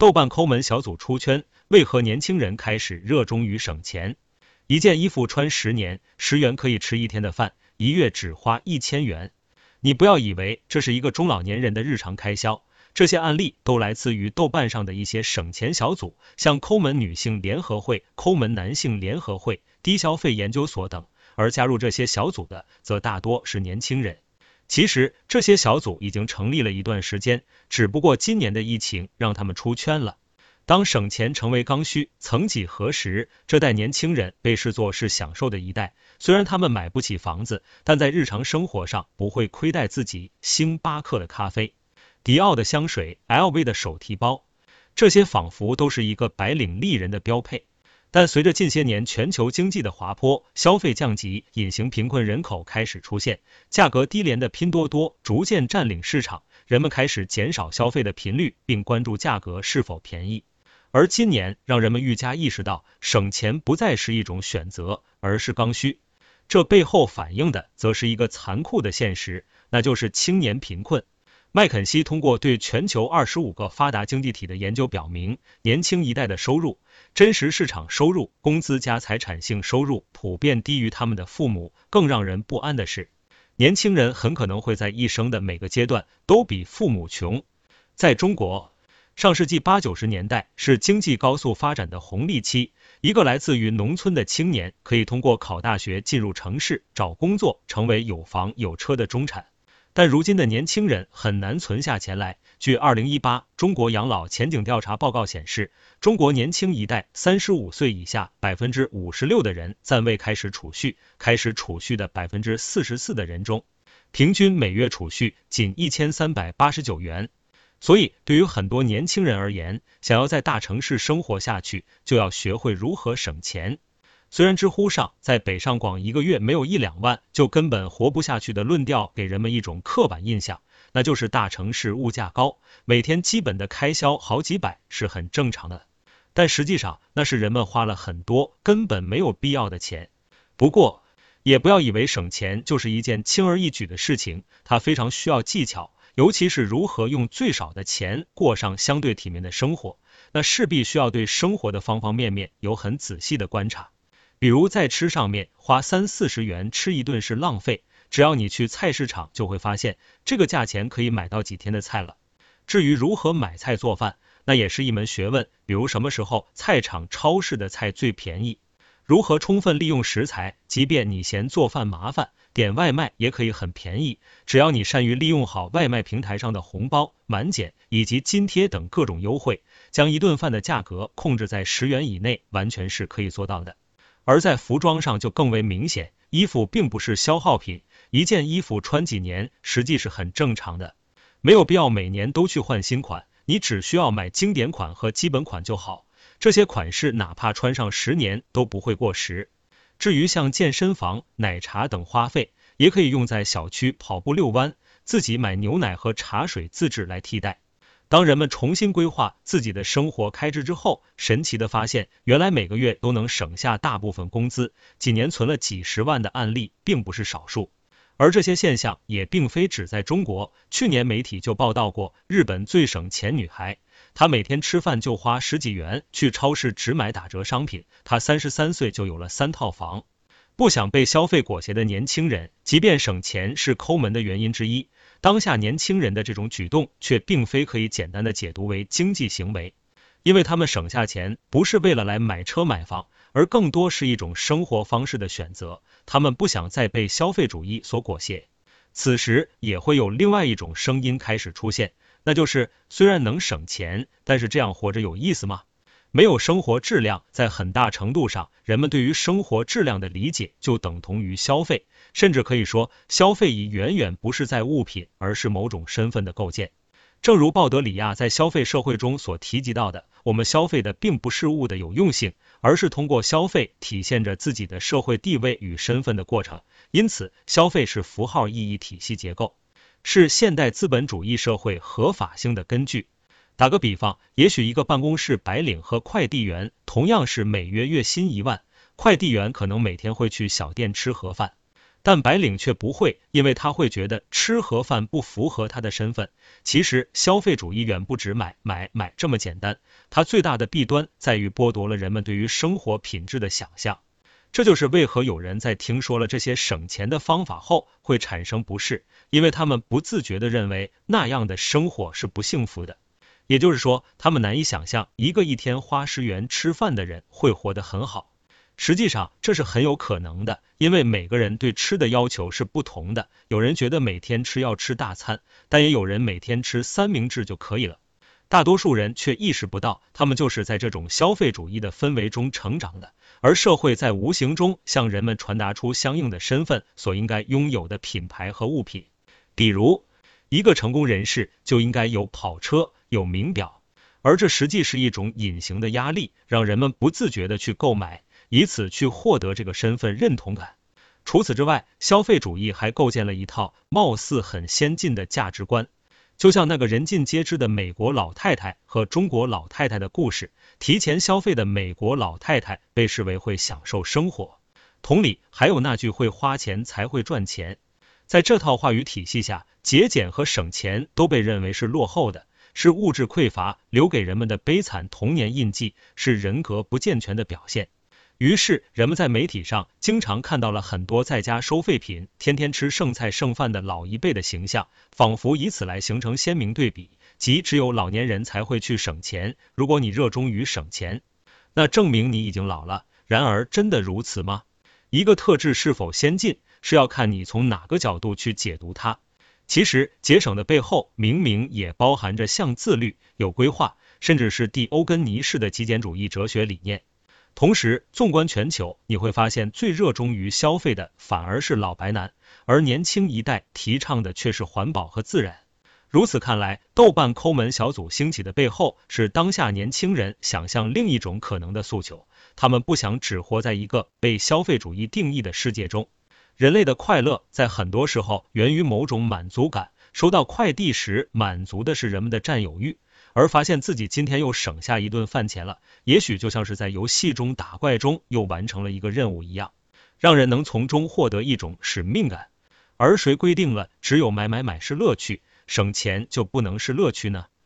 豆瓣抠门小组出圈，为何年轻人开始热衷于省钱？一件衣服穿十年，十元可以吃一天的饭，一月只花一千元。你不要以为这是一个中老年人的日常开销，这些案例都来自于豆瓣上的一些省钱小组，像抠门女性联合会、抠门男性联合会、低消费研究所等。而加入这些小组的，则大多是年轻人。其实这些小组已经成立了一段时间，只不过今年的疫情让他们出圈了。当省钱成为刚需，曾几何时，这代年轻人被视作是享受的一代。虽然他们买不起房子，但在日常生活上不会亏待自己。星巴克的咖啡、迪奥的香水、LV 的手提包，这些仿佛都是一个白领丽人的标配。但随着近些年全球经济的滑坡，消费降级，隐形贫困人口开始出现，价格低廉的拼多多逐渐占领市场，人们开始减少消费的频率，并关注价格是否便宜。而今年让人们愈加意识到，省钱不再是一种选择，而是刚需。这背后反映的，则是一个残酷的现实，那就是青年贫困。麦肯锡通过对全球二十五个发达经济体的研究表明，年轻一代的收入。真实市场收入、工资加财产性收入普遍低于他们的父母。更让人不安的是，年轻人很可能会在一生的每个阶段都比父母穷。在中国，上世纪八九十年代是经济高速发展的红利期，一个来自于农村的青年可以通过考大学进入城市找工作，成为有房有车的中产。但如今的年轻人很难存下钱来。据二零一八中国养老前景调查报告显示，中国年轻一代三十五岁以下百分之五十六的人暂未开始储蓄，开始储蓄的百分之四十四的人中，平均每月储蓄仅一千三百八十九元。所以，对于很多年轻人而言，想要在大城市生活下去，就要学会如何省钱。虽然知乎上在北上广一个月没有一两万就根本活不下去的论调给人们一种刻板印象，那就是大城市物价高，每天基本的开销好几百是很正常的。但实际上那是人们花了很多根本没有必要的钱。不过也不要以为省钱就是一件轻而易举的事情，它非常需要技巧，尤其是如何用最少的钱过上相对体面的生活，那势必需要对生活的方方面面有很仔细的观察。比如在吃上面，花三四十元吃一顿是浪费。只要你去菜市场，就会发现这个价钱可以买到几天的菜了。至于如何买菜做饭，那也是一门学问。比如什么时候菜场、超市的菜最便宜，如何充分利用食材，即便你嫌做饭麻烦，点外卖也可以很便宜。只要你善于利用好外卖平台上的红包、满减以及津贴等各种优惠，将一顿饭的价格控制在十元以内，完全是可以做到的。而在服装上就更为明显，衣服并不是消耗品，一件衣服穿几年实际是很正常的，没有必要每年都去换新款，你只需要买经典款和基本款就好，这些款式哪怕穿上十年都不会过时。至于像健身房、奶茶等花费，也可以用在小区跑步遛弯，自己买牛奶和茶水自制来替代。当人们重新规划自己的生活开支之后，神奇的发现，原来每个月都能省下大部分工资，几年存了几十万的案例并不是少数。而这些现象也并非只在中国。去年媒体就报道过日本最省钱女孩，她每天吃饭就花十几元，去超市只买打折商品。她三十三岁就有了三套房。不想被消费裹挟的年轻人，即便省钱是抠门的原因之一。当下年轻人的这种举动，却并非可以简单的解读为经济行为，因为他们省下钱不是为了来买车买房，而更多是一种生活方式的选择。他们不想再被消费主义所裹挟。此时也会有另外一种声音开始出现，那就是虽然能省钱，但是这样活着有意思吗？没有生活质量，在很大程度上，人们对于生活质量的理解就等同于消费，甚至可以说，消费已远远不是在物品，而是某种身份的构建。正如鲍德里亚在《消费社会》中所提及到的，我们消费的并不是物的有用性，而是通过消费体现着自己的社会地位与身份的过程。因此，消费是符号意义体系结构，是现代资本主义社会合法性的根据。打个比方，也许一个办公室白领和快递员同样是每月月薪一万，快递员可能每天会去小店吃盒饭，但白领却不会，因为他会觉得吃盒饭不符合他的身份。其实消费主义远不止买买买这么简单，它最大的弊端在于剥夺了人们对于生活品质的想象。这就是为何有人在听说了这些省钱的方法后会产生不适，因为他们不自觉的认为那样的生活是不幸福的。也就是说，他们难以想象一个一天花十元吃饭的人会活得很好。实际上，这是很有可能的，因为每个人对吃的要求是不同的。有人觉得每天吃要吃大餐，但也有人每天吃三明治就可以了。大多数人却意识不到，他们就是在这种消费主义的氛围中成长的，而社会在无形中向人们传达出相应的身份所应该拥有的品牌和物品。比如，一个成功人士就应该有跑车。有名表，而这实际是一种隐形的压力，让人们不自觉的去购买，以此去获得这个身份认同感。除此之外，消费主义还构建了一套貌似很先进的价值观，就像那个人尽皆知的美国老太太和中国老太太的故事。提前消费的美国老太太被视为会享受生活，同理，还有那句会花钱才会赚钱。在这套话语体系下，节俭和省钱都被认为是落后的。是物质匮乏留给人们的悲惨童年印记，是人格不健全的表现。于是，人们在媒体上经常看到了很多在家收废品、天天吃剩菜剩饭的老一辈的形象，仿佛以此来形成鲜明对比，即只有老年人才会去省钱。如果你热衷于省钱，那证明你已经老了。然而，真的如此吗？一个特质是否先进，是要看你从哪个角度去解读它。其实节省的背后，明明也包含着像自律、有规划，甚至是蒂欧根尼式的极简主义哲学理念。同时，纵观全球，你会发现最热衷于消费的反而是老白男，而年轻一代提倡的却是环保和自然。如此看来，豆瓣抠门小组兴起的背后，是当下年轻人想象另一种可能的诉求。他们不想只活在一个被消费主义定义的世界中。人类的快乐在很多时候源于某种满足感。收到快递时满足的是人们的占有欲，而发现自己今天又省下一顿饭钱了，也许就像是在游戏中打怪中又完成了一个任务一样，让人能从中获得一种使命感。而谁规定了只有买买买是乐趣，省钱就不能是乐趣呢？